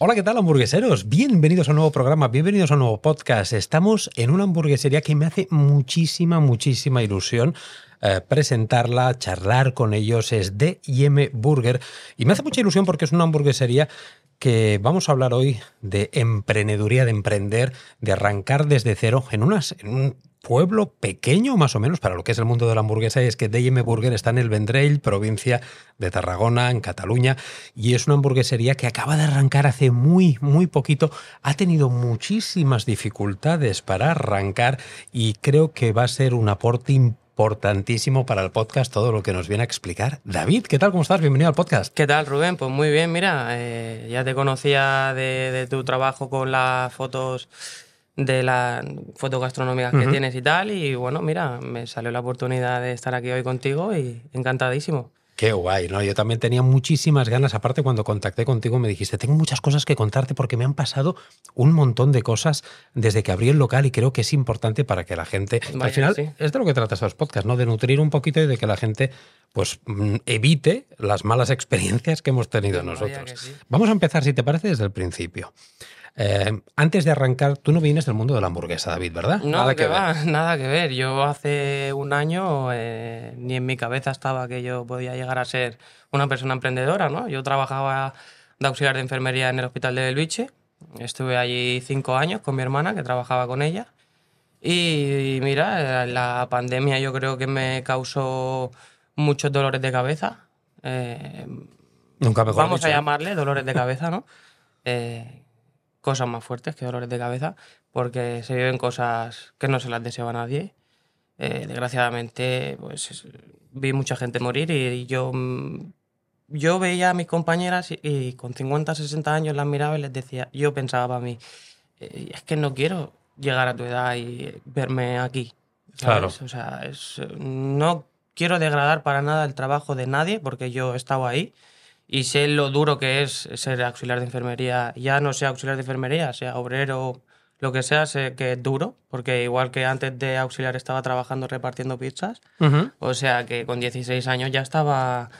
Hola, ¿qué tal hamburgueseros? Bienvenidos a un nuevo programa, bienvenidos a un nuevo podcast. Estamos en una hamburguesería que me hace muchísima, muchísima ilusión eh, presentarla, charlar con ellos. Es D&M Burger y me hace mucha ilusión porque es una hamburguesería que vamos a hablar hoy de emprendeduría, de emprender, de arrancar desde cero en, unas, pueblo pequeño más o menos para lo que es el mundo de la hamburguesa y es que D&M Burger está en el Vendrell, provincia de Tarragona, en Cataluña, y es una hamburguesería que acaba de arrancar hace muy, muy poquito. Ha tenido muchísimas dificultades para arrancar y creo que va a ser un aporte importantísimo para el podcast todo lo que nos viene a explicar. David, ¿qué tal? ¿Cómo estás? Bienvenido al podcast. ¿Qué tal, Rubén? Pues muy bien, mira, eh, ya te conocía de, de tu trabajo con las fotos de las fotos gastronómicas que tienes y tal. Y bueno, mira, me salió la oportunidad de estar aquí hoy contigo y encantadísimo. Qué guay, ¿no? Yo también tenía muchísimas ganas. Aparte, cuando contacté contigo me dijiste, tengo muchas cosas que contarte porque me han pasado un montón de cosas desde que abrí el local y creo que es importante para que la gente... al final, es de lo que tratas los podcasts, ¿no? De nutrir un poquito y de que la gente pues mm, evite las malas experiencias que hemos tenido nosotros. Vamos a empezar, si te parece, desde el principio. Eh, antes de arrancar, tú no vienes del mundo de la hamburguesa, David, ¿verdad? No, nada que, ver. nada que ver. Yo hace un año eh, ni en mi cabeza estaba que yo podía llegar a ser una persona emprendedora, ¿no? Yo trabajaba de auxiliar de enfermería en el hospital de Belviche. Estuve allí cinco años con mi hermana, que trabajaba con ella. Y, mira, la pandemia yo creo que me causó muchos dolores de cabeza. Eh, Nunca mejor Vamos a llamarle dolores de cabeza, ¿no? Cosas más fuertes que dolores de cabeza, porque se viven cosas que no se las deseo a nadie. Eh, desgraciadamente, pues vi mucha gente morir y, yo, mm, yo veía a mis compañeras y, con 50, 60 años las miraba y les decía, yo pensaba para mí, eh, es que no quiero llegar a tu edad y verme aquí. Claro. O sea, es, no quiero degradar para nada el trabajo de nadie porque yo he estado ahí y sé lo duro que es ser auxiliar de enfermería, ya no sea auxiliar de enfermería, sea obrero, lo que sea, sé que es duro, porque igual que antes de auxiliar estaba trabajando repartiendo pizzas, o sea que con 16 años ya estaba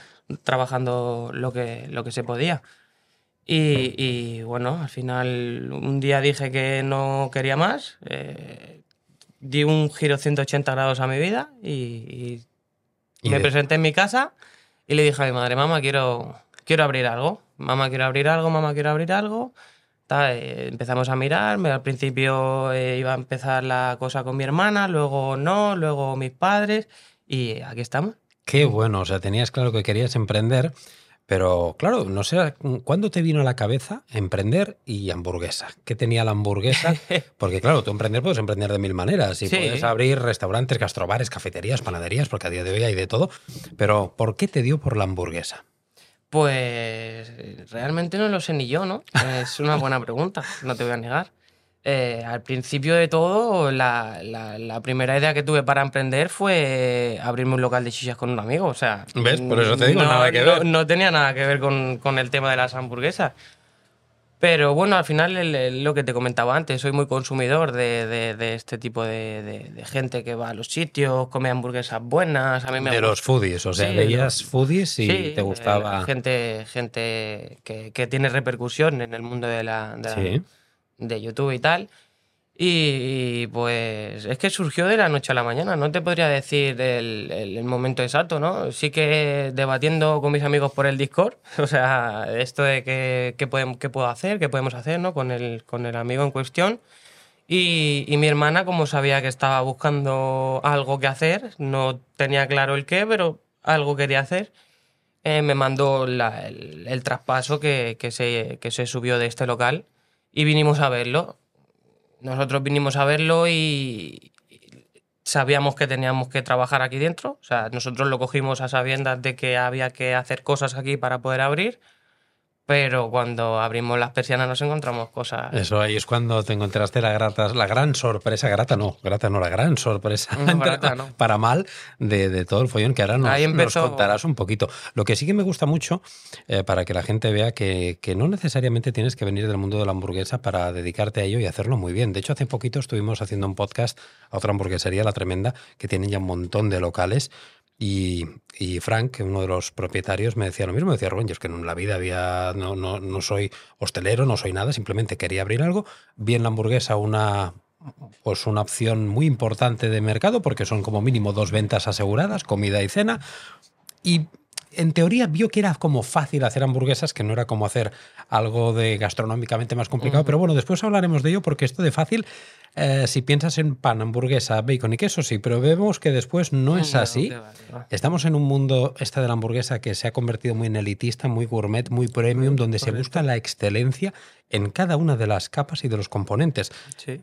trabajando lo que, lo que se podía. Y, bueno, al final un día dije que no quería más, eh, di un giro 180 grados a mi vida y, me presenté en mi casa y le dije a mi madre, mamá, quiero, quiero abrir algo, mamá quiero abrir algo, mamá quiero abrir algo. Eh, empezamos a mirar, al principio eh, iba a empezar la cosa con mi hermana, luego no, luego mis padres y aquí estamos. Qué bueno, o sea, tenías claro que querías emprender, pero claro, no sé, ¿cuándo te vino a la cabeza emprender y hamburguesa? ¿Qué tenía la hamburguesa? Porque claro, tú emprender puedes emprender de mil maneras y puedes abrir restaurantes, gastrobares, cafeterías, panaderías, porque a día de hoy hay de todo, pero ¿por qué te dio por la hamburguesa? Pues realmente no lo sé ni yo, ¿no? Es una buena pregunta, no te voy a negar. Eh, al principio de todo, la, la, primera idea que tuve para emprender fue abrirme un local de chichas con un amigo. O sea, ¿ves? Por eso te digo, nada que ver. No, tenía nada que ver con, con, el tema de las hamburguesas. Pero bueno, al final lo que te comentaba antes, soy muy consumidor de, de, este tipo de, de, gente que va a los sitios, come hamburguesas buenas. A mí me de los foodies, o sea, veías foodies y te gustaba. Eh, gente gente que, que, tiene repercusión en el mundo de, la, de YouTube y tal. Y, pues es que surgió de la noche a la mañana, no te podría decir el, el, momento exacto, ¿no? Sí que debatiendo con mis amigos por el Discord, o sea, esto de qué, qué, qué puedo hacer, qué podemos hacer, ¿no? Con el, con el amigo en cuestión. Y, mi hermana, como sabía que estaba buscando algo que hacer, no tenía claro el qué, pero algo quería hacer, eh, me mandó el, el, traspaso que, que, se, que se subió de este local y vinimos a verlo nosotros vinimos a verlo y sabíamos que teníamos que trabajar aquí dentro. O sea, nosotros lo cogimos a sabiendas de que había que hacer cosas aquí para poder abrir pero cuando abrimos las persianas nos encontramos cosas. Eso ahí es cuando te encontraste la grata, la gran sorpresa, grata no, grata no, la gran sorpresa para mal de, todo el follón que ahora nos, contarás un poquito. Lo que sí que me gusta mucho, eh, para que la gente vea que, que, no necesariamente tienes que venir del mundo de la hamburguesa para dedicarte a ello y hacerlo muy bien. De hecho, hace poquito estuvimos haciendo un podcast a otra hamburguesería, La Tremenda, que tiene ya un montón de locales Y, y, Frank, uno de los propietarios, me decía lo mismo. Me decía, Rubén, yo es que en la vida había, no, no, no soy hostelero, no soy nada, simplemente quería abrir algo. Vi en la hamburguesa una, pues una opción muy importante de mercado porque son como mínimo dos ventas aseguradas, comida y cena. Y en teoría vio que era como fácil hacer hamburguesas, que no era como hacer algo de gastronómicamente más complicado, pero bueno, después hablaremos de ello porque esto de fácil eh, si piensas en pan, hamburguesa, bacon y queso, sí, pero vemos que después no es así. Estamos en un mundo, esta de la hamburguesa, que se ha convertido muy en elitista, muy gourmet, muy premium, donde se busca la excelencia en cada una de las capas y de los componentes.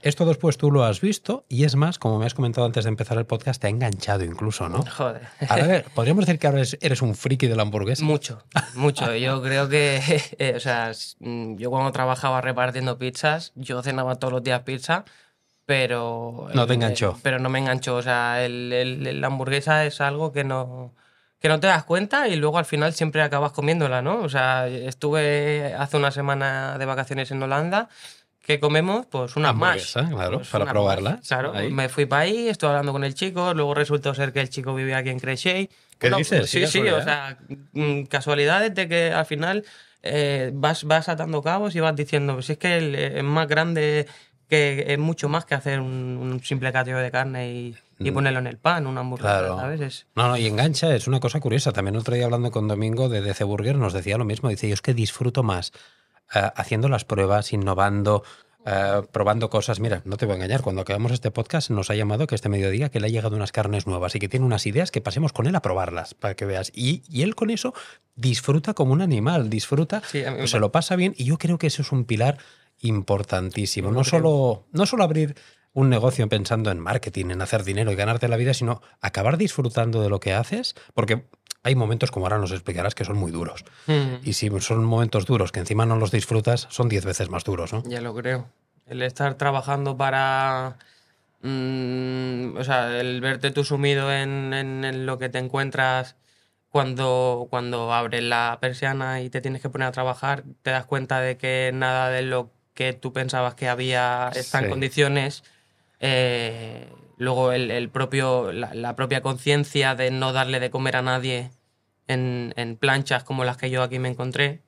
Esto después tú lo has visto y es más, como me has comentado antes de empezar el podcast, te ha enganchado incluso, ¿no? Joder. A ver, ¿podríamos decir que ahora eres, un friki de la hamburguesa? Mucho, mucho. Yo creo que, eh, o sea, mm, yo cuando trabajaba repartiendo pizzas, yo cenaba todos los días pizza pero... No te enganchó. pero no me enganchó. O sea, el, la hamburguesa es algo que no, que no te das cuenta y luego al final siempre acabas comiéndola, ¿no? O sea, estuve hace una semana de vacaciones en Holanda que comemos pues una más. claro, pues para probarla. Claro, me fui para ahí, estuve hablando con el chico, luego resultó ser que el chico vivía aquí en Creixell. ¿Qué dices? sí, sí, o sea, mm, casualidades de que al final eh, vas, vas atando cabos y vas diciendo, pues es que es más grande que es mucho más que hacer un, simple cateo de carne y, y, mm. ponerlo en el pan, una hamburguesa, ¿sabes? No, no, y engancha, es una cosa curiosa. También otro día hablando con Domingo de DC Burger nos decía lo mismo. Dice, yo es que disfruto más eh, haciendo las pruebas, innovando, eh, probando cosas. Mira, no te voy a engañar, cuando acabamos este podcast nos ha llamado que este mediodía que le ha llegado unas carnes nuevas y que tiene unas ideas que pasemos con él a probarlas, para que veas. Y, y él con eso disfruta como un animal, disfruta, se lo pasa bien y yo creo que eso es un pilar importantísimo. No solo, no solo abrir un negocio pensando en marketing, en hacer dinero y ganarte la vida, sino acabar disfrutando de lo que haces, porque hay momentos, como ahora nos explicarás, que son muy duros. Mm. Y si son momentos duros que encima no los disfrutas, son diez veces más duros, ¿no? Ya lo creo. El estar trabajando para... Mm, o sea, el verte tú sumido en, en, lo que te encuentras cuando, cuando abres la persiana y te tienes que poner a trabajar, te das cuenta de que nada de lo que tú pensabas que había está en condiciones. Eh, luego el, propio, la, propia conciencia de no darle de comer a nadie en, en, planchas como las que yo aquí me encontré,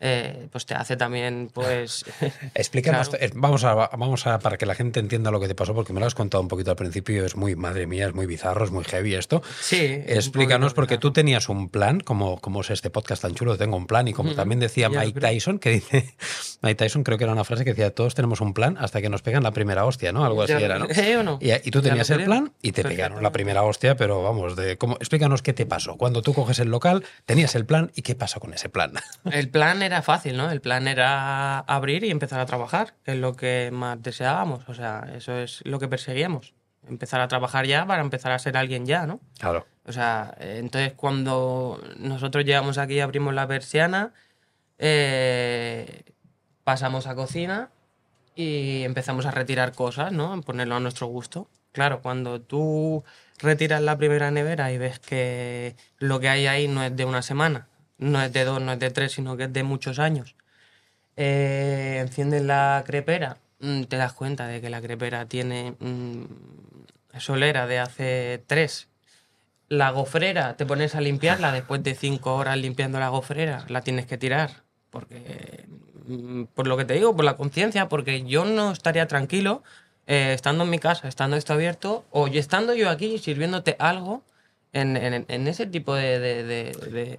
eh, pues te hace también, pues... Explícanos, eh, vamos, a, vamos a, para que la gente entienda lo que te pasó, porque me lo has contado un poquito al principio, es muy, madre mía, es muy bizarro, es muy heavy esto. Sí. Explícanos, porque tú tenías un plan, como, como es este podcast tan chulo, tengo un plan, y como también decía Mike Tyson, que dice, Mike Tyson creo que era una frase que decía, todos tenemos un plan hasta que nos pegan la primera hostia, ¿no? Algo así era, ¿no? no? Y, tú tenías el plan y te pegaron la primera hostia, pero vamos, de cómo, explícanos qué te pasó. Cuando tú coges el local, tenías el plan y qué pasó con ese plan. El plan era fácil, ¿no? El plan era abrir y empezar a trabajar, que es lo que más deseábamos. O sea, eso es lo que perseguíamos. Empezar a trabajar ya para empezar a ser alguien ya, ¿no? Claro. O sea, entonces cuando nosotros llegamos aquí, abrimos la persiana, eh, pasamos a cocina y empezamos a retirar cosas, ¿no? Ponerlo a nuestro gusto. Claro, cuando tú retiras la primera nevera y ves que lo que hay ahí no es de una semana, no es de dos, no es de tres, sino que es de muchos años. Eh, enciendes la crepera, mm, te das cuenta de que la crepera tiene mm, solera de hace tres. La gofrera, te pones a limpiarla, después de cinco horas limpiando la gofrera, la tienes que tirar. Porque, mm, por lo que te digo, por la conciencia, porque yo no estaría tranquilo eh, estando en mi casa, estando esto abierto, o estando yo aquí sirviéndote algo en, ese tipo de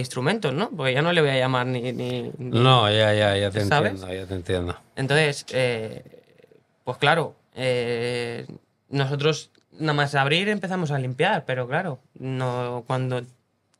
instrumentos, ¿no? Porque ya no le voy a llamar ni... no, ya, ya, ya te entiendo, ya te entiendo. Entonces, eh, pues claro, eh, nosotros nada más abrir empezamos a limpiar, pero claro, no, cuando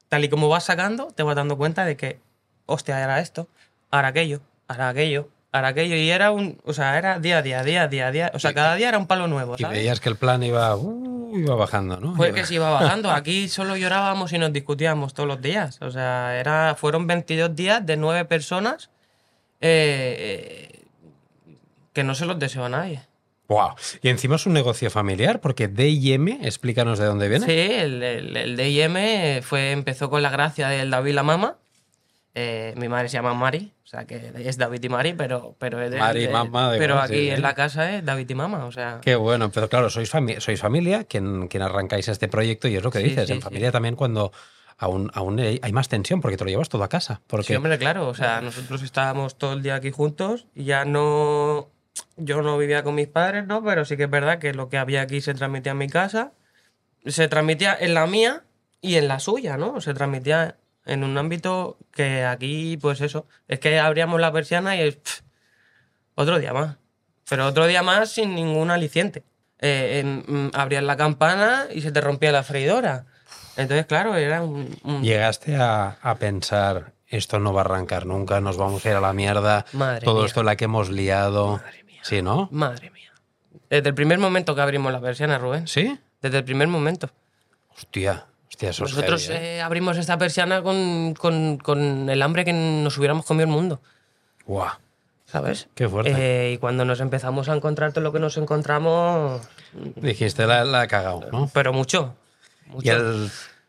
tal y como vas sacando, te vas dando cuenta de que, hostia, era esto, ahora aquello, ahora aquello, ahora aquello, y era un, o sea, era día a día, día a día, día, o sea, cada día era un palo nuevo, ¿sabes? Y veías que el plan iba... Uh, iba bajando, ¿no? Fue que se iba bajando. Aquí solo llorábamos y nos discutíamos todos los días. O sea, era, fueron 22 días de nueve personas eh, que no se los deseo a nadie. Wow. Y encima es un negocio familiar, porque DIM, explícanos de dónde viene. Sí, el, el, DIM fue, empezó con la gracia del David la Mama. Eh, mi madre se llama Mari, o sea que es David y Mari, pero, pero, Mari, mamá, pero aquí en la casa es David y mamá, o sea. Qué bueno, pero claro, sois, sois familia quien, quien arrancáis este proyecto y es lo que dices, en familia también cuando aún, aún hay más tensión porque te lo llevas todo a casa. Porque... Sí, hombre, claro, o sea, nosotros estábamos todo el día aquí juntos y ya no. Yo no vivía con mis padres, ¿no? Pero sí que es verdad que lo que había aquí se transmitía en mi casa, se transmitía en la mía y en la suya, ¿no? Se transmitía en un ámbito que aquí, pues eso, es que abríamos la persiana y otro día más. Pero otro día más sin ningún aliciente. Eh, mm, abrías la campana y se te rompía la freidora. Entonces, claro, era un... Llegaste a, pensar, esto no va a arrancar nunca, nos vamos a ir a la mierda, Madre todo esto la que hemos liado. Madre mía. Sí, ¿no? Madre mía. Desde el primer momento que abrimos la persiana, Rubén. ¿Sí? Desde el primer momento. Hostia. Nosotros ¿eh? Eh, abrimos esta persiana con, con, el hambre que nos hubiéramos comido el mundo. ¡Guau! ¿Sabes? Qué fuerte. Eh, y cuando nos empezamos a encontrar todo lo que nos encontramos. Dijiste, la, la he cagado, ¿no? Pero mucho.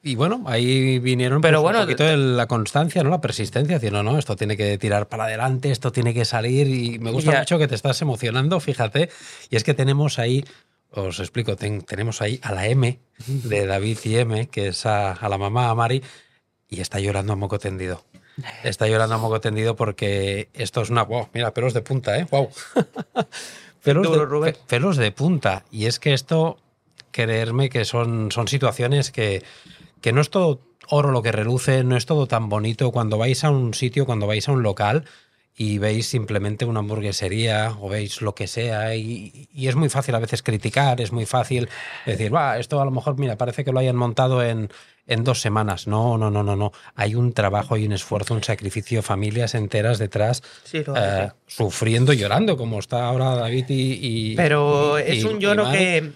Y, bueno, ahí vinieron Pero pues, bueno, un poquito de la constancia, ¿no? La persistencia, diciendo, no, esto tiene que tirar para adelante, esto tiene que salir. Y me gusta mucho que te estás emocionando, fíjate. Y es que tenemos ahí os explico, tenemos ahí a la M de David y M, que es a, la mamá, a Mari, y está llorando a moco tendido. Está llorando a moco tendido porque esto es una... Wow, mira, pelos de punta, ¿eh? Wow. pelos, de, pelos de punta. Y es que esto, creerme que son, son situaciones que, que no es todo oro lo que reluce, no es todo tan bonito. Cuando vais a un sitio, cuando vais a un local, y veis simplemente una hamburguesería o veis lo que sea y, es muy fácil a veces criticar, es muy fácil decir, va, esto a lo mejor, mira, parece que lo hayan montado en, en dos semanas. No, no, no, no, no. Hay un trabajo y un esfuerzo, un sacrificio, familias enteras detrás eh, sufriendo y llorando, como está ahora David y... Pero es un lloro que...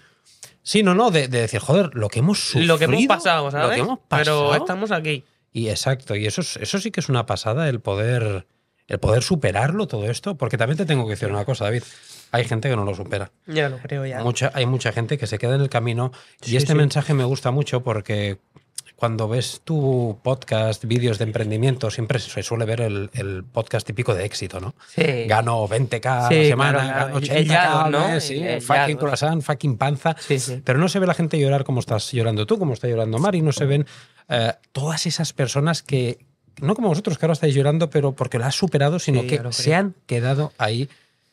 Sí, no, no, de, decir, joder, lo que hemos sufrido. Lo que hemos pasado, ¿sabes? Lo que hemos pasado. Pero estamos aquí. Y exacto, y eso, eso sí que es una pasada, el poder el poder superarlo todo esto, porque también te tengo que decir una cosa, David. Hay gente que no lo supera. Ya lo creo ya. Mucha, hay mucha gente que se queda en el camino y este mensaje me gusta mucho porque cuando ves tu podcast, vídeos de emprendimiento, siempre se suele ver el, podcast típico de éxito, ¿no? Sí. Gano 20k a la semana, gano 80k, ¿no? Sí, fucking croissant, fucking panza. Pero no se ve la gente llorar como estás llorando tú, como está llorando Mari, no se ven eh, todas esas personas que, no como vosotros que ahora estáis llorando, pero porque lo has superado, sino que se han quedado ahí,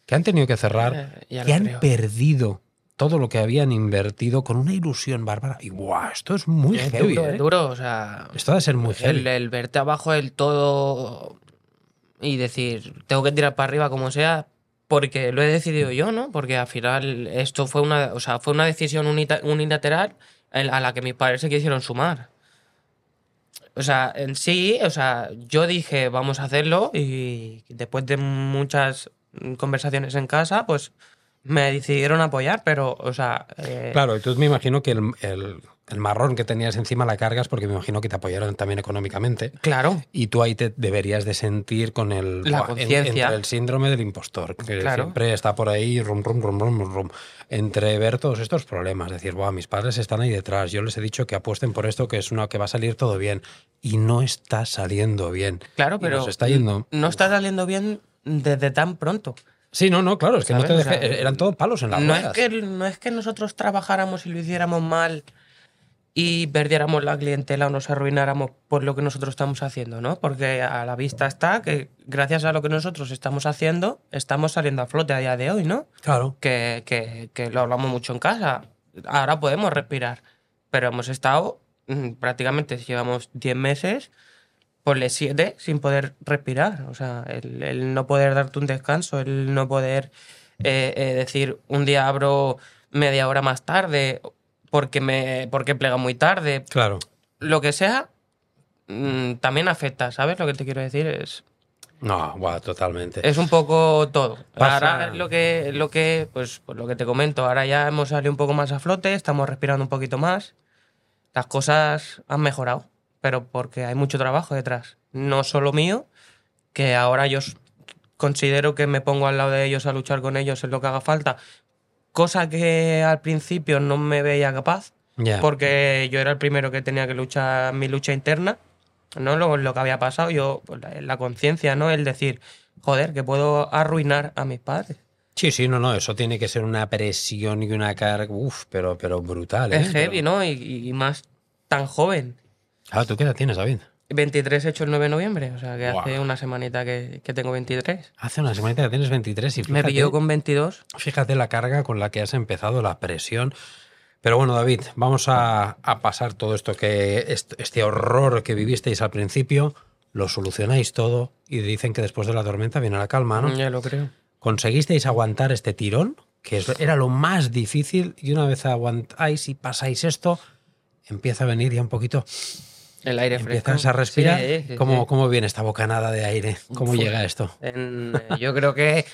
que han tenido que cerrar, eh, que han perdido todo lo que habían invertido con una ilusión bárbara. Y guau, esto es muy heavy. Duro, ¿eh? duro, o sea. Esto ha de ser muy heavy. El, verte abajo del todo y decir, tengo que tirar para arriba como sea, porque lo he decidido yo, ¿no? Porque al final esto fue una, o sea, fue una decisión unilateral a la que mis padres se quisieron sumar. O sea, en sí, o sea, yo dije, vamos a hacerlo y después de muchas conversaciones en casa, pues me decidieron apoyar, pero, o sea... Eh, claro, entonces me imagino que el, el marrón que tenías encima la cargas porque me imagino que te apoyaron también económicamente. Claro. Y tú ahí te deberías de sentir con el, la conciencia. el síndrome del impostor, que siempre está por ahí, rum, rum, rum, rum, rum, entre ver todos estos problemas, decir, Buah, mis padres están ahí detrás, yo les he dicho que apuesten por esto, que es una que va a salir todo bien, y no está saliendo bien. Claro, pero está yendo... no está saliendo bien desde tan pronto. Sí, no, no, claro, es que no te dejé, eran todos palos en la no es que No es que nosotros trabajáramos y lo hiciéramos mal y perdiéramos la clientela o nos arruináramos por lo que nosotros estamos haciendo, ¿no? Porque a la vista está que gracias a lo que nosotros estamos haciendo, estamos saliendo a flote a día de hoy, ¿no? Claro. Que, que, que lo hablamos mucho en casa. Ahora podemos respirar, pero hemos estado mm, prácticamente, llevamos 10 meses, ponle 7 sin poder respirar. O sea, el, no poder darte un descanso, el no poder eh, eh, decir un día abro media hora más tarde porque me porque plega muy tarde. Claro. Lo que sea, mm, también afecta, ¿sabes? Lo que te quiero decir es. No, totalmente. Es un poco todo. Ahora lo que, lo que, pues, pues, lo que te comento, ahora ya hemos salido un poco más a flote, estamos respirando un poquito más. Las cosas han mejorado, pero porque hay mucho trabajo detrás. No solo mío, que ahora yo considero que me pongo al lado de ellos a luchar con ellos en lo que haga falta, cosa que al principio no me veía capaz, porque yo era el primero que tenía que luchar mi lucha interna. ¿no? Lo, lo que había pasado, yo, pues, la, la conciencia, ¿no? El decir, joder, que puedo arruinar a mis padres. Sí, sí, no, no, eso tiene que ser una presión y una carga, uff, pero, pero brutal. ¿eh? Es heavy, Pero- ¿no? Y, y más tan joven. Ah, ¿tú qué edad tienes, David? 23 hecho el 9 de noviembre, o sea que Buah. hace una semanita que, que tengo 23. Hace una semanita que tienes 23 y Me fíjate, pilló con 22. fíjate la carga con la que has empezado, la presión. Pero bueno, David, vamos a, a pasar todo esto que est- este horror que vivisteis al principio, lo solucionáis todo y dicen que después de la tormenta viene la calma, ¿no? Ya lo creo. ¿Conseguisteis aguantar este tirón? Que era lo más difícil y una vez aguantáis y pasáis esto, empieza a venir ya un poquito, El aire fresco. empiezas a respirar. Sí, sí, ¿Cómo, sí. ¿Cómo viene esta bocanada de aire? ¿Cómo Uf. llega esto? En, eh, yo creo que,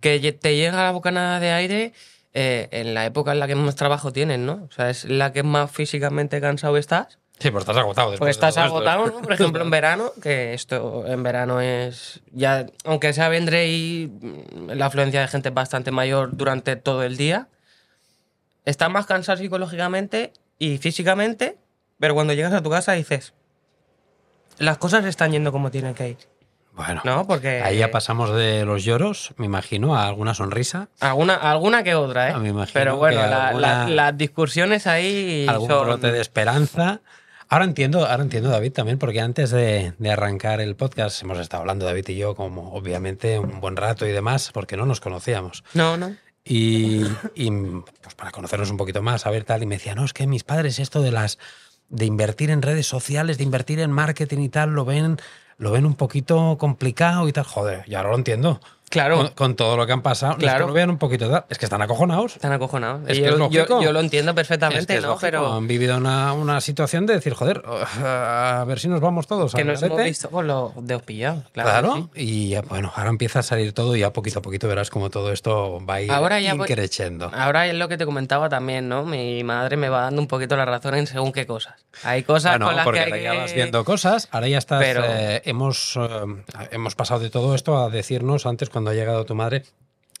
que te llega la bocanada de aire eh, en la época en la que más trabajo tienes, ¿no? O sea, es la que más físicamente cansado estás. Sí, pero estás agotado Porque estás agotado, ¿no? Por ejemplo, en verano, que esto en verano es. Ya, aunque sea vendré y mm, la afluencia de gente es bastante mayor durante todo el día, estás más cansado psicológicamente y físicamente, pero cuando llegas a tu casa dices. Las cosas están yendo como tienen que ir. Bueno, ¿No? Porque. ahí ya pasamos de los lloros, me imagino, a alguna sonrisa, Alguna, alguna que otra, ¿eh? Ah, me imagino Pero bueno, que la- alguna- la- las discusiones ahí algún son... brote de esperanza. Ahora entiendo, ahora entiendo, David, también, porque antes de, de arrancar el podcast hemos estado hablando, David y yo, como obviamente un buen rato y demás, porque no nos conocíamos. No, no. Y, y, pues para conocernos un poquito más, a ver tal, y me decía, no, es que mis padres esto de las de invertir en redes sociales, de invertir en marketing y tal, lo ven, lo ven un poquito complicado y tal. Joder, ya ahora lo entiendo. Claro. Con, con todo lo que han pasado, no es que Claro. vean un poquito es que están acojonados. Están acojonados. Es Y que yo, es lógico. yo- yo lo entiendo Es perfectamente, que ¿no? Pero han vivido una, una situación de decir, joder, a ver si nos vamos todos que al nos hemos visto con los dedos pillados. Claro. Claro, sí. y ya, bueno, ahora empieza a salir todo y ya poquito a poquito verás como todo esto va a ir Ahora ya voy- increciendo. Ahora es lo que te comentaba también, ¿no? Mi madre me va dando un poquito la razón en según qué cosas. Hay cosas Bueno, con las porque que ahora ya vas viendo cosas, ahora ya estás. Pero- eh, hemos, eh, hemos pasado de todo esto a decirnos antes, cuando ha llegado tu madre,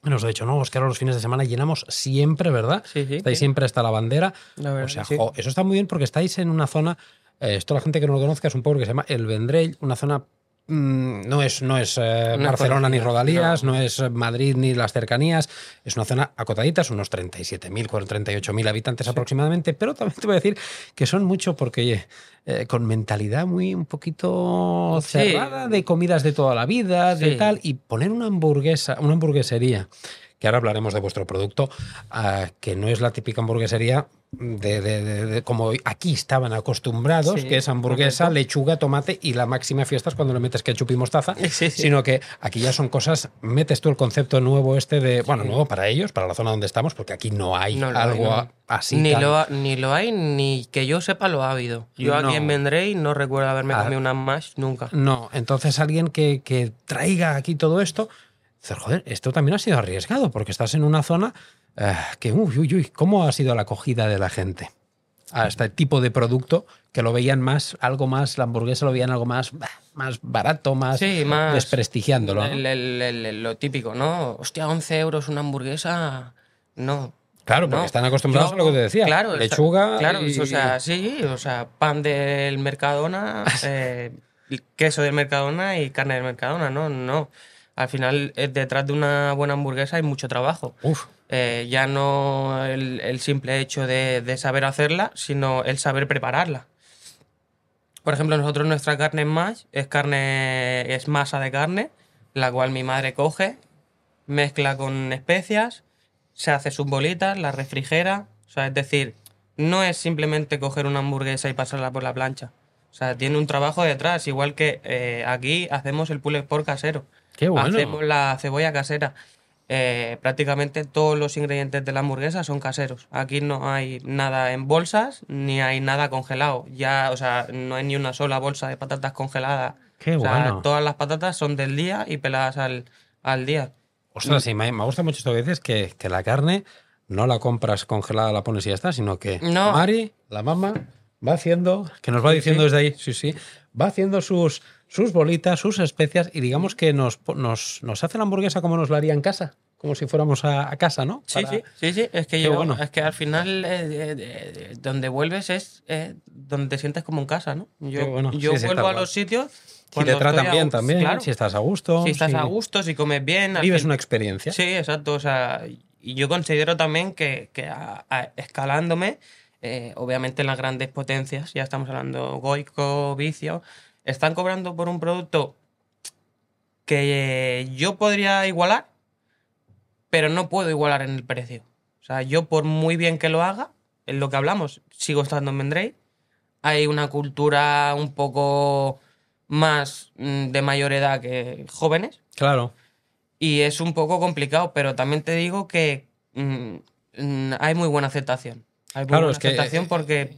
nos ha dicho, no, es que ahora los fines de semana llenamos siempre, ¿verdad? Sí, sí, estáis sí. siempre hasta la bandera. La verdad o sea, jo, eso está muy bien porque estáis en una zona. eh, esto la gente que no lo conozca es un pueblo que se llama El Vendrell, una zona. Mm, no es, no es eh, Barcelona ni Rodalías, no. es eh, Madrid ni las cercanías, es una zona acotadita, son unos 37.000, 38.000 habitantes aproximadamente, pero también te voy a decir que son mucho porque oye, eh, con mentalidad muy un poquito Sí. cerrada de comidas de toda la vida, de Sí. tal, y poner una hamburguesa, una hamburguesería, que ahora hablaremos de vuestro producto, ah, que no es la típica hamburguesería de, de- de- como aquí estaban acostumbrados, Sí, que es hamburguesa, correcto. lechuga, tomate y la máxima fiesta es cuando le metes ketchup y mostaza, Sí, sí. sino que aquí ya son cosas, metes tú el concepto nuevo este de, bueno, nuevo para ellos, para la zona donde estamos, porque aquí no hay No algo no. así. ni, tan- lo ha- ni lo hay, ni que yo sepa lo ha habido. Yo aquí en Vendrey no recuerdo haberme Ah. comido una mash nunca. No, entonces alguien que, que traiga aquí todo esto, dices, joder, esto también ha sido arriesgado, porque estás en una zona eh, que, uy, uy, uy, ¿cómo ha sido la acogida de la gente a este tipo de producto que lo veían más, algo más, la hamburguesa lo veían algo más, más barato, más, Sí, más- desprestigiándolo? ¿no? El- el- el- el- lo típico, ¿no? Hostia, 11 euros una hamburguesa. No. Claro, porque no. están acostumbrados Yo- a lo que te decía. Claro, lechuga. Claro, y- o sea, sí, o sea, pan del Mercadona, eh, queso del Mercadona y carne del Mercadona, ¿no? No. Al final, eh, detrás de una buena hamburguesa hay mucho trabajo. Uf, Eh, ya no el, el simple hecho de, de saber hacerla, sino el saber prepararla. Por ejemplo, nosotros nuestra carne en mash es carne, es masa de carne, la cual mi madre coge, mezcla con especias, se hace sus bolitas, las refrigera. O sea, es decir, no es simplemente coger una hamburguesa y pasarla por la plancha. O sea, tiene un trabajo detrás, igual que eh, aquí hacemos el pulled pork casero. qué bueno. Hacemos la cebolla casera. Eh, prácticamente todos los ingredientes de la hamburguesa son caseros. Aquí no hay nada en bolsas ni hay nada congelado. Ya, o sea, no hay ni una sola bolsa de patatas congeladas. Qué O sea, bueno. todas las patatas son del día y peladas al, al día. Ostras, sí, me, me gusta mucho esto que dices, que, que la carne no la compras congelada, la pones y ya está, sino que No. Mari, la mamá, va haciendo, que nos va diciendo desde ahí, sí, sí, va haciendo sus, sus bolitas, sus especias y digamos que nos, nos, nos hace la hamburguesa como nos la haría en casa. como si fuéramos a, casa, ¿no? Sí, sí, sí, sí, es que, yo, es que al final eh, donde vuelves es donde te sientes como en casa, ¿no? Yo, yo vuelvo a los sitios si te tratan bien también, si estás a gusto. Si estás a gusto, si comes bien. Vives una experiencia. Sí, exacto. O sea, y yo considero también que, escalándome, eh, obviamente en las grandes potencias, ya estamos hablando Goico, Vicio, están cobrando por un producto que yo podría igualar, pero no puedo igualar en el precio. O sea, yo por muy bien que lo haga, en lo que hablamos, sigo estando en Mendrake. Hay una cultura un poco más mm, de mayor edad que jóvenes. Claro. Y es un poco complicado, pero también te digo que mm, mm, hay muy buena aceptación. Hay buena aceptación eh, porque...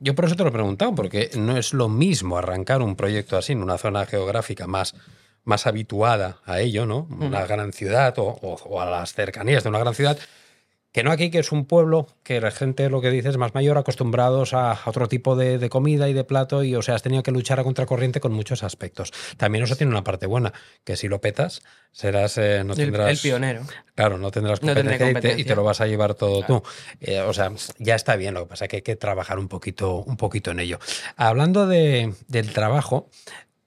Yo por eso te lo he preguntado, porque no es lo mismo arrancar un proyecto así en una zona geográfica más, más habituada a ello, ¿no? Una gran ciudad o, a las cercanías de una gran ciudad, que no aquí, que es un pueblo que la gente, lo que dices, es más mayor, acostumbrados a otro tipo de, comida y de plato, y o sea, has tenido que luchar a contracorriente con muchos aspectos. También eso tiene una parte buena, que si lo petas, serás, eh, no tendrás... El, pionero. Claro, no tendrás competencia, Y, te, lo vas a llevar todo tú. Eh, o sea, ya está bien, lo que pasa es que hay que trabajar un poquito, un poquito en ello. Hablando de, del trabajo,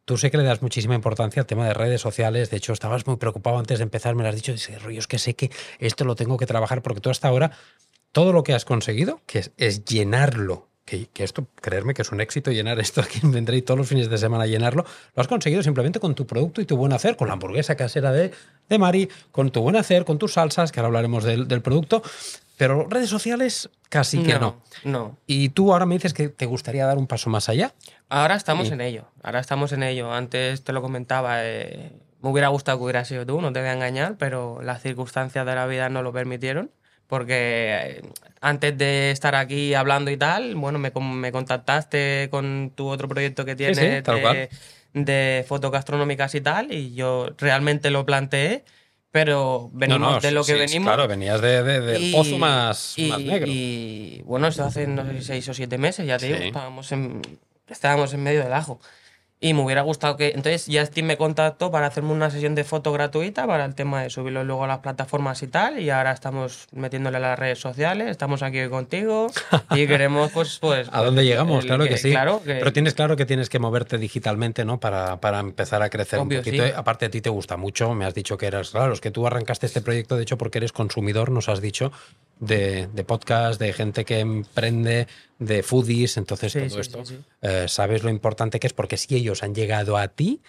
Tú sé que le das muchísima importancia al tema de redes sociales. De hecho, estabas muy preocupado antes de empezar, me lo has dicho, ese rollo es que sé que esto lo tengo que trabajar porque tú hasta ahora, todo lo que has conseguido, que es, llenarlo, que, esto, creerme que es un éxito llenar esto aquí en Vendré todos los fines de semana llenarlo, lo has conseguido simplemente con tu producto y tu buen hacer, con la hamburguesa casera de, de Mari, con tu buen hacer, con tus salsas, que ahora hablaremos del, del producto. Pero redes sociales casi que no, no. Y tú ahora me dices que te gustaría dar un paso más allá. Ahora estamos en ello, ahora estamos en ello. Antes te lo comentaba, eh, me hubiera gustado que hubiera sido tú, no te voy a engañar, pero las circunstancias de la vida no lo permitieron. Porque eh, antes de estar aquí hablando y tal, bueno, me, me contactaste con tu otro proyecto que tienes de, de fotos gastronómicas y tal, y yo realmente lo planteé pero venimos de lo que venimos. Claro, venías de, del pozo más, negro. Y bueno, esto hace no sé, seis o siete meses, ya te digo, estábamos en, estábamos en medio del ajo. Y me hubiera gustado que. Entonces, ya Steam me contactó para hacerme una sesión de foto gratuita para el tema de subirlo luego a las plataformas y tal. Y ahora estamos metiéndole a las redes sociales. Estamos aquí contigo y queremos, pues. pues ¿A dónde llegamos? claro que, sí. Pero tienes claro que tienes que moverte digitalmente, ¿no? Para, para empezar a crecer un poquito. Aparte, a ti te gusta mucho. Me has dicho que eras. Claro, es que tú arrancaste este proyecto, de hecho, porque eres consumidor, nos has dicho, de, de podcast, de gente que emprende, de foodies. Entonces, todo esto. Eh, sabes lo importante que es, porque si ellos han llegado a ti,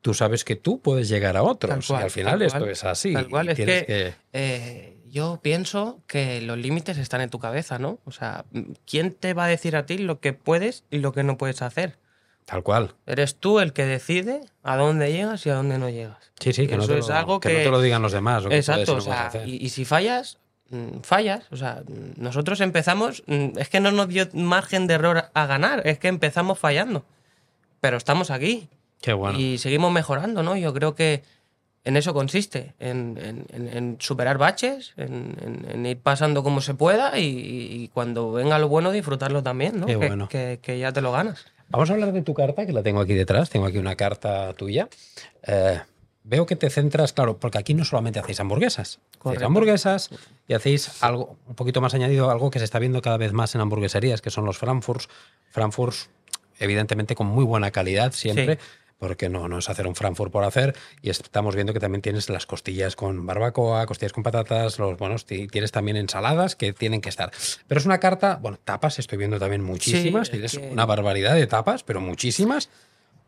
tú sabes que tú puedes llegar a otros. y al final esto es así. Tal cual, es que, eh, yo pienso que los límites están en tu cabeza, ¿no? O sea, ¿quién te va a decir a ti lo que puedes y lo que no puedes hacer? Tal cual. Eres tú el que decide a dónde llegas y a dónde no llegas. Sí, sí, que, no, te, es algo que, no te lo digan los demás. Exacto, y, si fallas, fallas. O sea, nosotros empezamos, mm, es que no nos dio margen de error a ganar, es que empezamos fallando pero estamos aquí. Qué bueno. Y seguimos mejorando, ¿no? Yo creo que en eso consiste, en, superar baches, en, ir pasando como se pueda y, cuando venga lo bueno disfrutarlo también, ¿no? Qué que, bueno. que, ya te lo ganas. Vamos a hablar de tu carta, que la tengo aquí detrás, tengo aquí una carta tuya. Eh, veo que te centras, claro, porque aquí no solamente hacéis hamburguesas, hacéis hamburguesas y hacéis algo un poquito más añadido, algo que se está viendo cada vez más en hamburgueserías, que son los Frankfurts. Frankfurts evidentemente con muy buena calidad siempre. Porque no, no es hacer un Frankfurt por hacer. Y estamos viendo que también tienes las costillas con barbacoa, costillas con patatas, los buenos, tienes también ensaladas que tienen que estar. Pero es una carta, bueno, tapas, estoy viendo también muchísimas. tienes una barbaridad de tapas, pero muchísimas.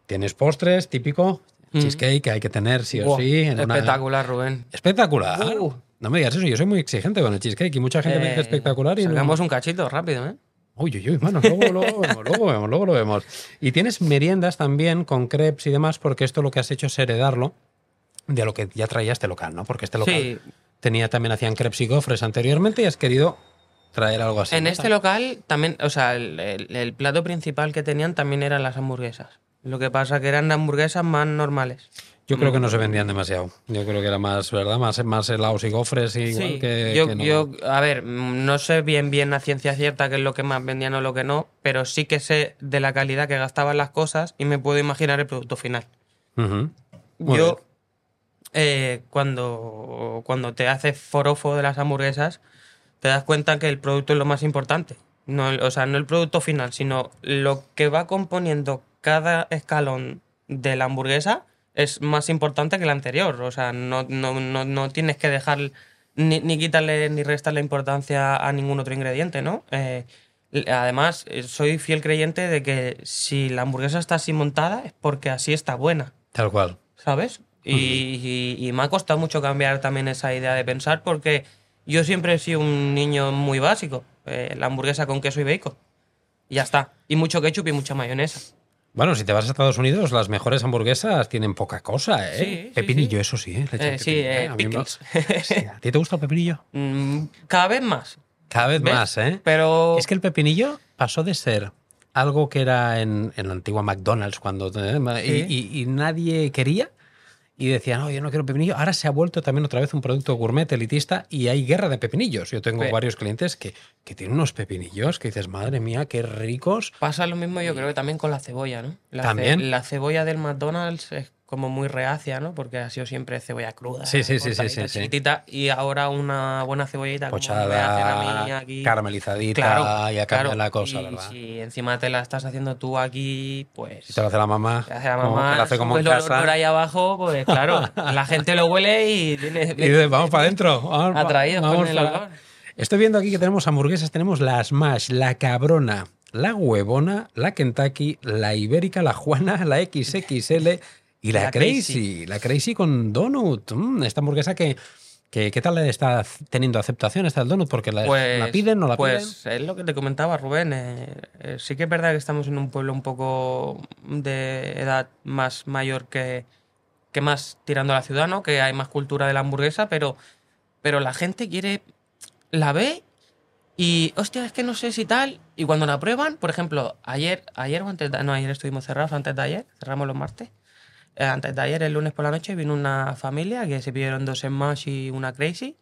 Tienes postres, típico, mm. cheesecake que hay que tener sí o sí. espectacular, Rubén. Espectacular. Uh. No me digas eso, yo soy muy exigente con el cheesecake y mucha gente me dice eh, espectacular. y Sacamos un cachito rápido, ¿eh? Uy, uy, uy, mano, luego, lo vemos, luego, vemos, luego lo vemos. Y tienes meriendas también con crepes y demás, porque esto lo que has hecho es heredarlo de lo que ya traía este local, ¿no? Porque este local tenía también, hacían crepes y gofres anteriormente y has querido traer algo así. En este local también, o sea, el, plato principal que tenían también eran las hamburguesas. Lo que pasa que eran hamburguesas más normales. Yo creo que no se vendían demasiado. Yo creo que era más, ¿verdad? Más, más helados y gofres y igual que, yo, yo, a ver, no sé bien bien a ciencia cierta qué es lo que más vendían o lo que no, pero sí que sé de la calidad que gastaban las cosas y me puedo imaginar el producto final. yo eh, cuando, cuando te haces forofo de las hamburguesas, te das cuenta que el producto es lo más importante. No, o sea, no el producto final, sino lo que va componiendo cada escalón de la hamburguesa es más importante que el anterior. O sea, no, no, no, no tienes que dejar ni, ni, quitarle ni restarle importancia a ningún otro ingrediente, ¿no? Eh, además, eh, soy fiel creyente de que si la hamburguesa está así montada es porque así está buena. Tal cual. ¿Sabes? Y, y, y, me ha costado mucho cambiar también esa idea de pensar porque yo siempre he sido un niño muy básico. Eh, la hamburguesa con queso y bacon. Y ya está. Y mucho ketchup y mucha mayonesa. Bueno, si te vas a Estados Unidos, las mejores hamburguesas tienen poca cosa, ¿eh? Sí, pepinillo, sí. eso sí, ¿eh? Le Eh, sí, pepinillo, eh, A mí me- ¿A ti te gusta el pepinillo? Mm, Cada vez más. Cada vez ¿ves? más, ¿eh? Pero Es que el pepinillo pasó de ser algo que era en, en la antigua McDonald's cuando eh, y, Sí. y- y nadie quería y decía, no, yo no quiero pepinillo. Ahora se ha vuelto también otra vez un producto gourmet elitista y hay guerra de pepinillos. Yo tengo varios clientes que, que tienen unos pepinillos que dices, madre mía, qué ricos. pasa lo mismo yo creo que también con la cebolla, ¿no? La ce- También. la cebolla del McDonald's es como muy reacia, ¿no? Porque ha sido siempre cebolla cruda. Sí, sí, sí, sí, chiquitita, Y ahora una buena cebollita como me hacen a Pochada, mí aquí. caramelizadita, Claro, ya cambia claro. la cosa, y ¿verdad? si encima te la estás haciendo tú aquí, pues... Si te lo hace la mamá, te hace la como- mamá, te lo hace como en subes el olor casa. por ahí abajo, pues claro, la gente lo huele y... tiene- Y dices, vamos para adentro. Vamos, Atraídos vamos con el olor. Estoy viendo aquí que tenemos hamburguesas. Tenemos la Smash, la Cabrona, la Huevona, la Kentucky, la Ibérica, la Juana, la XXL y la, La Crazy. Crazy. La Crazy con Donut. Mm, esta hamburguesa que, que, ¿qué tal está teniendo aceptación esta del Donut? Porque la, Pues, ¿la piden, no la pues es lo que te comentaba Rubén. eh, eh, sí que es verdad que estamos en un pueblo un poco de edad más mayor que, que más tirando a la ciudad, ¿no? Que hay más cultura de la hamburguesa, pero, pero la gente quiere. La ve y, hostia, es que no sé si tal. Y cuando la prueban, por ejemplo, ayer, ayer o antes de, no, ayer estuvimos cerrados, antes de ayer, cerramos los martes. Eh, antes de ayer, el lunes por la noche, vino una familia que se pidieron dos Smash y una Crazy.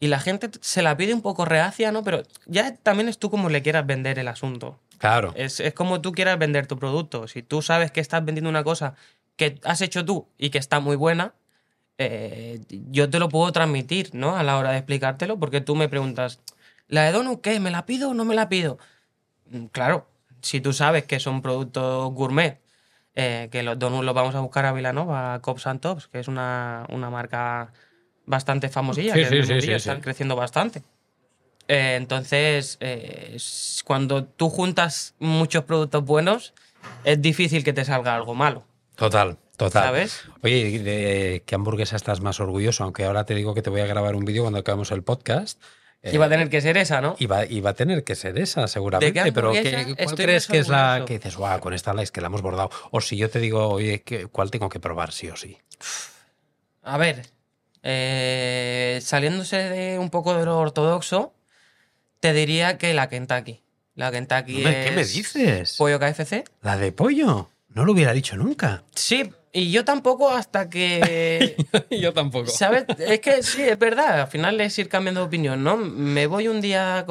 Y la gente se la pide un poco reacia, ¿no? Pero ya también es tú como le quieras vender el asunto. Claro. Es, es como tú quieras vender tu producto. Si tú sabes que estás vendiendo una cosa que has hecho tú y que está muy buena, eh, yo te lo puedo transmitir, ¿no? A la hora de explicártelo, porque tú me preguntas, ¿la de Donut qué? ¿Me la pido o no me la pido? Mm, Claro, si tú sabes que son productos gourmet, eh, que los donuts los vamos a buscar a Vilanova, a Cops and Tops, que es una, una marca bastante famosilla, Sí, que sí, sí, están creciendo bastante. Eh, entonces, eh, cuando tú juntas muchos productos buenos, es difícil que te salga algo malo. Total, total. ¿Sabes? Oye, ¿y ¿de qué hamburguesa estás más orgulloso? Aunque ahora te digo que te voy a grabar un vídeo cuando acabemos el podcast. Eh, va a tener que ser esa, ¿no? Y va a tener que ser esa, seguramente. qué pero ¿qué- hamburguesa ¿cuál crees que es la que dices, guau, con esta la es que la hemos bordado? O si yo te digo, oye, ¿qué- ¿cuál tengo que probar sí o sí? A ver, eh, saliéndose de un poco de lo ortodoxo, te diría que la Kentucky. La Kentucky ¿Qué me es dices? pollo KFC. La de pollo. No lo hubiera dicho nunca. Sí, y yo tampoco hasta que... yo tampoco. ¿Sabes? Es que sí, es verdad. Al final es ir cambiando de opinión, ¿no? Me voy un día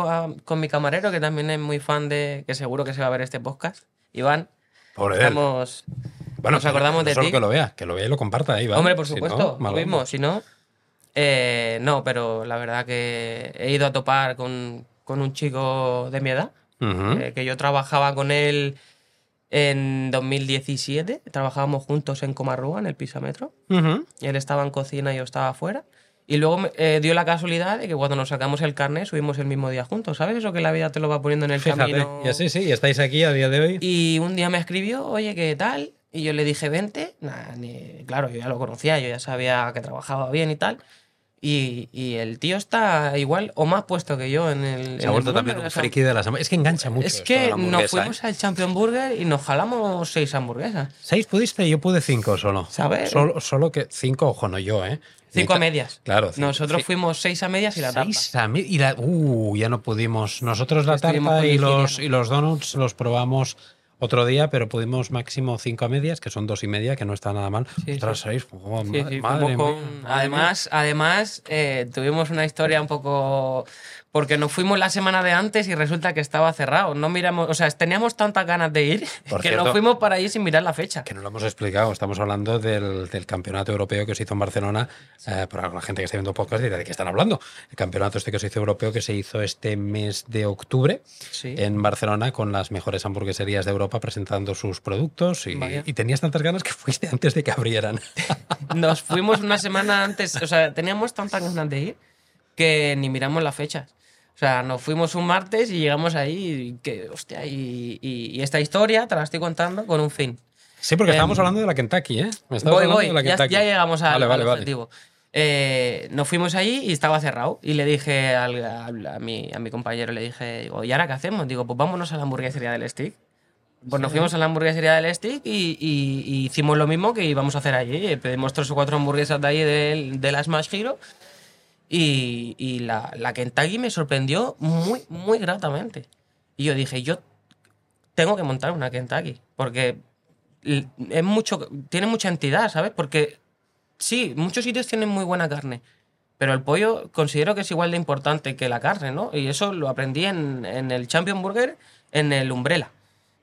con, mi camarero, que también es muy fan de. que seguro que se va a ver este podcast. Iván, Pobre él. estamos. Bueno, nos acordamos no de ti. que lo vea, que lo vea y lo comparta ahí, ¿vale? Hombre, por Si supuesto, no, lo mismo. Si no. eh, no, pero la verdad que he ido a topar con, con un chico de mi edad, eh, que yo trabajaba con él en 2017. Trabajábamos juntos en Comarrúa, en el Pisametro. Y él estaba en cocina y yo estaba afuera. Y luego eh, dio la casualidad de que cuando nos sacamos el carnet subimos el mismo día juntos. ¿Sabes eso que la vida te lo va poniendo en el Fíjate, camino? y así sí, estáis aquí a día de hoy. Y un día me escribió, oye, ¿qué tal? Y yo le dije, vente. Nah, ni- claro, yo ya lo conocía, yo ya sabía que trabajaba bien y tal. Y, y el tío está igual o más puesto que yo en el. Se ha el vuelto también un friki de las hamburguesas. Es que engancha mucho. Es que nos fuimos ¿eh? al Champion Burger y nos jalamos seis hamburguesas. ¿Seis pudiste? Yo pude cinco solo. ¿Sabes? Solo, solo que cinco, ojo, no yo, ¿eh? Cinco a medias. Claro. cinco- Nosotros fuimos seis a medias y la tapa. seis a mi- y la, uh, ya no pudimos. Nosotros la tarta y los, y los donuts los probamos otro día, pero pudimos máximo cinco a medias, que son dos y media, que no está nada mal. Ostras, seis, oh, Sí, madre sí, madre mía, además, además eh, tuvimos una historia un poco porque nos fuimos la semana de antes y resulta que estaba cerrado. No miramos, o sea, teníamos tantas ganas de ir Por que cierto- nos fuimos para allí sin mirar la fecha. Que no lo hemos explicado, estamos hablando del, del campeonato europeo que se hizo en Barcelona. Eh, para la gente que está viendo podcast dirá de qué están hablando. El campeonato este que se hizo europeo que se hizo este mes de octubre Sí. en Barcelona con las mejores hamburgueserías de Europa presentando sus productos y, y tenías tantas ganas que fuiste antes de que abrieran. Nos fuimos una semana antes, o sea, teníamos tantas ganas de ir que ni miramos las fechas. O sea, nos fuimos un martes y llegamos ahí y que, hostia, y, y- y esta historia te la estoy contando con un fin. Sí, porque Em, estábamos hablando de la Kentucky, ¿eh? Me Voy, voy, de la ya, ya llegamos al, Vale, vale, al vale. objetivo. Eh, nos fuimos allí y estaba cerrado. Y le dije al- al- a, mi, a mi compañero, le dije, digo, ¿y ahora qué hacemos? Digo, pues vámonos a la hamburguesería del Stick. Pues nos fuimos a la hamburguesería del Stick y, y- y hicimos lo mismo que íbamos a hacer allí. Pedimos tres o cuatro hamburguesas de ahí del- de, la Smash Hero. Y, la, la Kentucky me sorprendió muy, muy gratamente. Y yo dije, yo tengo que montar una Kentucky. Porque es mucho, tiene mucha entidad, ¿sabes? Porque sí, muchos sitios tienen muy buena carne. Pero el pollo considero que es igual de importante que la carne, ¿no? Y eso lo aprendí en, en el Champion Burger, en el Umbrella,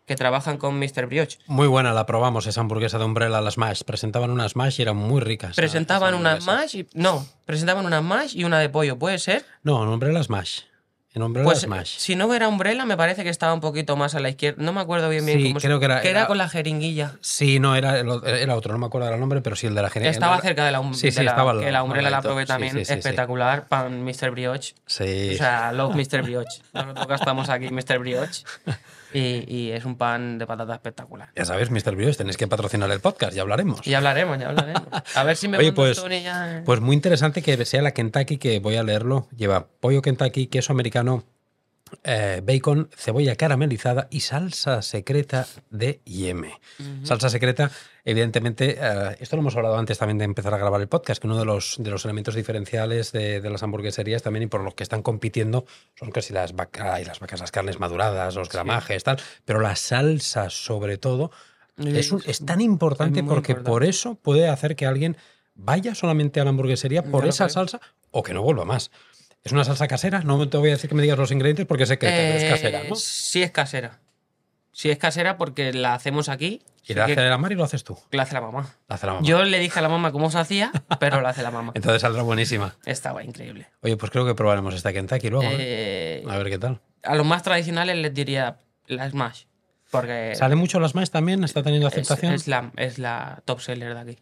que trabajan con Mr. Brioche. Muy buena, la probamos, esa hamburguesa de Umbrella, la Smash. Presentaban una Smash y eran muy ricas. Presentaban una hamburguesa. mash y. No, presentaban una mash y una de pollo, ¿puede ser? No, en Umbrella Smash. En Umbrella Pues Smash. si no era Umbrella, me parece que estaba un poquito más a la izquierda. No me acuerdo bien bien Sí, cómo se- creo que era- era- con la jeringuilla. Sí, no, era, el era otro, no me acuerdo del nombre, pero sí el de la gerencia. Estaba cerca de la, um- Sí, sí, de la- estaba que la Umbrella la probé también. espectacular. Pan Mr. Brioche. Sí. O sea, love Mr. Brioche. Nosotros gastamos aquí Mr. Brioche. Y, y es un pan de patata espectacular. Ya sabes, Mr. Brioche, tenéis que patrocinar el podcast, ya hablaremos. Ya hablaremos, ya hablaremos. A ver si me Oye, pues, Tony ya- pues muy interesante que sea la Kentucky, que voy a leerlo. Lleva pollo Kentucky, queso americano, eh, bacon, cebolla caramelizada y salsa secreta de yeme. Salsa secreta, evidentemente, eh, esto lo hemos hablado antes también de empezar a grabar el podcast, que uno de los, de los elementos diferenciales de, de las hamburgueserías también y por los que están compitiendo son casi las vacas, las vacas, las carnes maduradas, los gramajes, tal, pero la salsa sobre todo es, un- es tan importante Es porque importante. por eso puede hacer que alguien vaya solamente a la hamburguesería por Ya esa salsa o que no vuelva más. ¿Es una salsa casera? No te voy a decir que me digas los ingredientes porque sé que pero es casera, Eh, ¿no? Sí es casera. Sí es casera porque la hacemos aquí. Y la hace la mar y lo haces tú. la hace la mamá. La hace la mamá. Yo le dije a la mamá cómo se hacía, pero la hace la mamá. Entonces saldrá buenísima. Estaba increíble. Oye, pues creo que probaremos esta Kentucky luego. ¿eh? Eh, A ver qué tal. a los más tradicionales les diría la Smash. Porque ¿Sale mucho las más también? ¿Está teniendo es, aceptación? es la, es la top seller de aquí.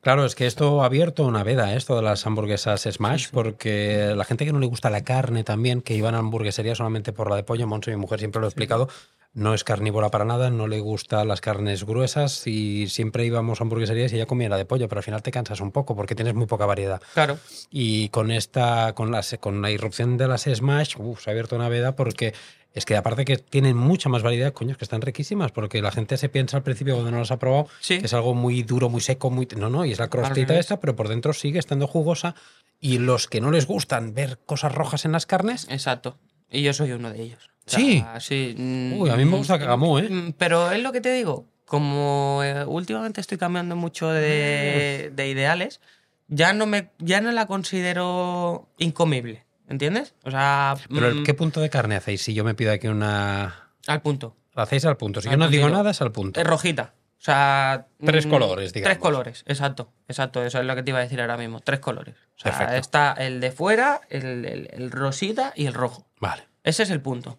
Claro, es que esto ha abierto una veda, ¿eh? esto de las hamburguesas Smash, porque la gente que no le gusta la carne también, que iban a hamburguesería solamente por la de pollo, Monse, mi mujer siempre lo he explicado, no es carnívora para nada, no le gustan las carnes gruesas y siempre íbamos a hamburgueserías y ella comía la de pollo, pero al final te cansas un poco porque tienes muy poca variedad. Claro. Y con esta, con la, con la irrupción de las Smash, uf, se ha abierto una veda porque es que aparte que tienen mucha más variedad, coño, que están riquísimas, porque la gente se piensa al principio cuando no las ha probado Sí. que es algo muy duro, muy seco, muy... No, no, y es la crostita esta, pero por dentro sigue estando jugosa. Y los que no les gustan ver cosas rojas en las carnes, Exacto. Y yo soy uno de ellos. O Sí. sea, sí. mm, Uy, a mí me gusta mm, Cagamó, ¿eh? mm, Pero es lo que te digo. Como eh, últimamente estoy cambiando mucho de, de ideales, ya no, me, ya no la considero incomible. ¿Entiendes? O sea, pero mm, ¿qué punto de carne hacéis? Si yo me pido aquí una... al punto. La hacéis al punto. Si Al yo no digo nada, es al punto. Es rojita. O sea. Tres mm, colores, digamos. Tres colores, exacto. Exacto, eso es lo que te iba a decir ahora mismo. Tres colores. O sea, Perfecto. está el de fuera, el, el- el rosita y el rojo. Vale. Ese es el punto.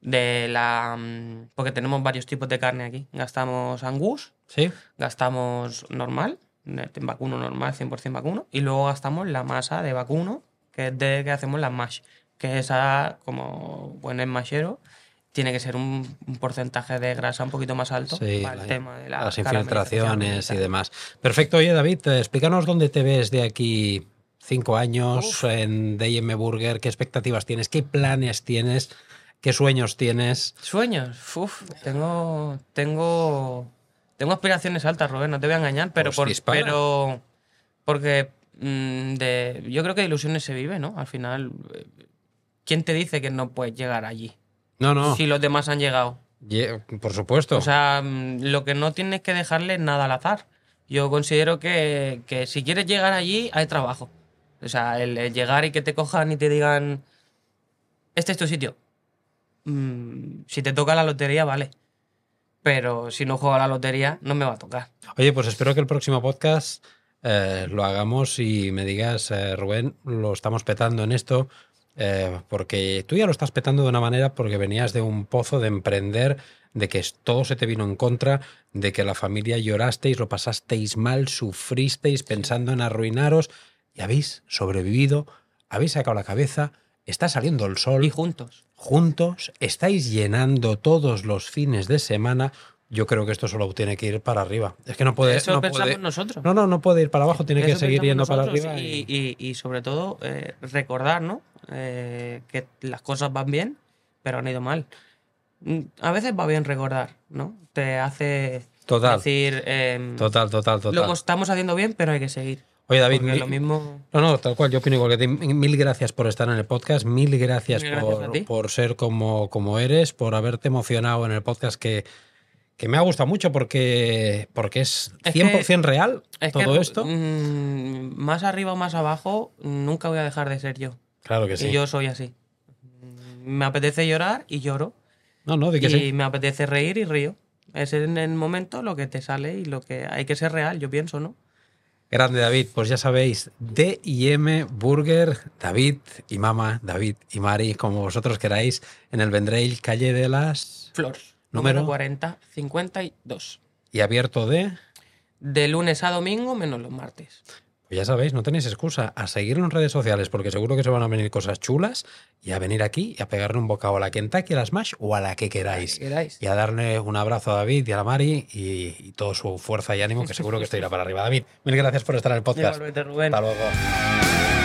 De la. mm, Porque tenemos varios tipos de carne aquí. Gastamos angus, ¿Sí? gastamos normal, vacuno normal, 100% vacuno, y luego gastamos la masa de vacuno, que es de que hacemos las mash. Que esa, como buen esmachero, tiene que ser un, un porcentaje de grasa un poquito más alto Sí, para el tema de la las infiltraciones y demás. Perfecto. Oye, David, eh, explícanos dónde te ves de aquí cinco años en DM Burger, qué expectativas tienes, qué planes tienes, qué sueños tienes. Sueños, Uf, tengo, tengo, tengo aspiraciones altas, Rubén, no te voy a engañar, pero, Pues por- pero porque de, yo creo que de ilusiones se vive, ¿no? Al final, eh, ¿quién te dice que no puedes llegar allí? No, no. Si los demás han llegado. por supuesto. O sea, mm, lo que no tienes que dejarle nada al azar. Yo considero que, si quieres llegar allí, hay trabajo. O sea, el, llegar y que te cojan y te digan, este es tu sitio. Mm, si te toca la lotería, vale. Pero si no juego a la lotería, no me va a tocar. Oye, pues espero que el próximo podcast eh, lo hagamos y me digas, eh, Rubén, lo estamos petando en esto. Eh, porque tú ya lo estás petando de una manera porque venías de un pozo de emprender, de que todo se te vino en contra, de que la familia llorasteis, lo pasasteis mal, sufristeis pensando en arruinaros y habéis sobrevivido, habéis sacado la cabeza, está saliendo el sol. Y juntos. Juntos, estáis llenando todos los fines de semana yo creo que esto solo tiene que ir para arriba. Es que no puede. Eso no pensamos nosotros. No, no, no puede ir para abajo, tiene que seguir yendo para arriba. Y, sobre todo, eh, recordar, ¿no? Eh, que las cosas van bien, pero han ido mal. Mm, a veces va bien recordar, ¿no? Te hace total, decir. Em, total, total, total. Lo estamos haciendo bien, pero hay que seguir. Oye, David, lo mismo... no, no, tal cual, yo opino igual que ti. Mil gracias por estar en el podcast, mil gracias, por, por, ser como, como eres, por haberte emocionado en el podcast que, que me ha gustado mucho porque, porque es 100% real todo esto. Mm, más arriba o más abajo, nunca voy a dejar de ser yo. Claro que sí. Y yo soy así. Me apetece llorar y lloro. No, no, de que y me apetece reír y río. Es en el momento lo que te sale y lo que hay que ser real, yo pienso, ¿no? Grande David, pues ya sabéis, D y M Burger, David y Mama, David y Mari, como vosotros queráis, en el Vendrell, calle de las Flores. Número 40, 52. ¿Y abierto de? De lunes a domingo, menos los martes. Pues ya sabéis, no tenéis excusa a seguirlo en redes sociales porque seguro que se van a venir cosas chulas y a venir aquí y a pegarle un bocado a la Kentucky, a la Smash o a la que queráis. Y a darle un abrazo a David y a la Mari y, y toda su fuerza y ánimo que seguro que esto irá para arriba. David, mil gracias por estar en el podcast. Rubén. Hasta luego.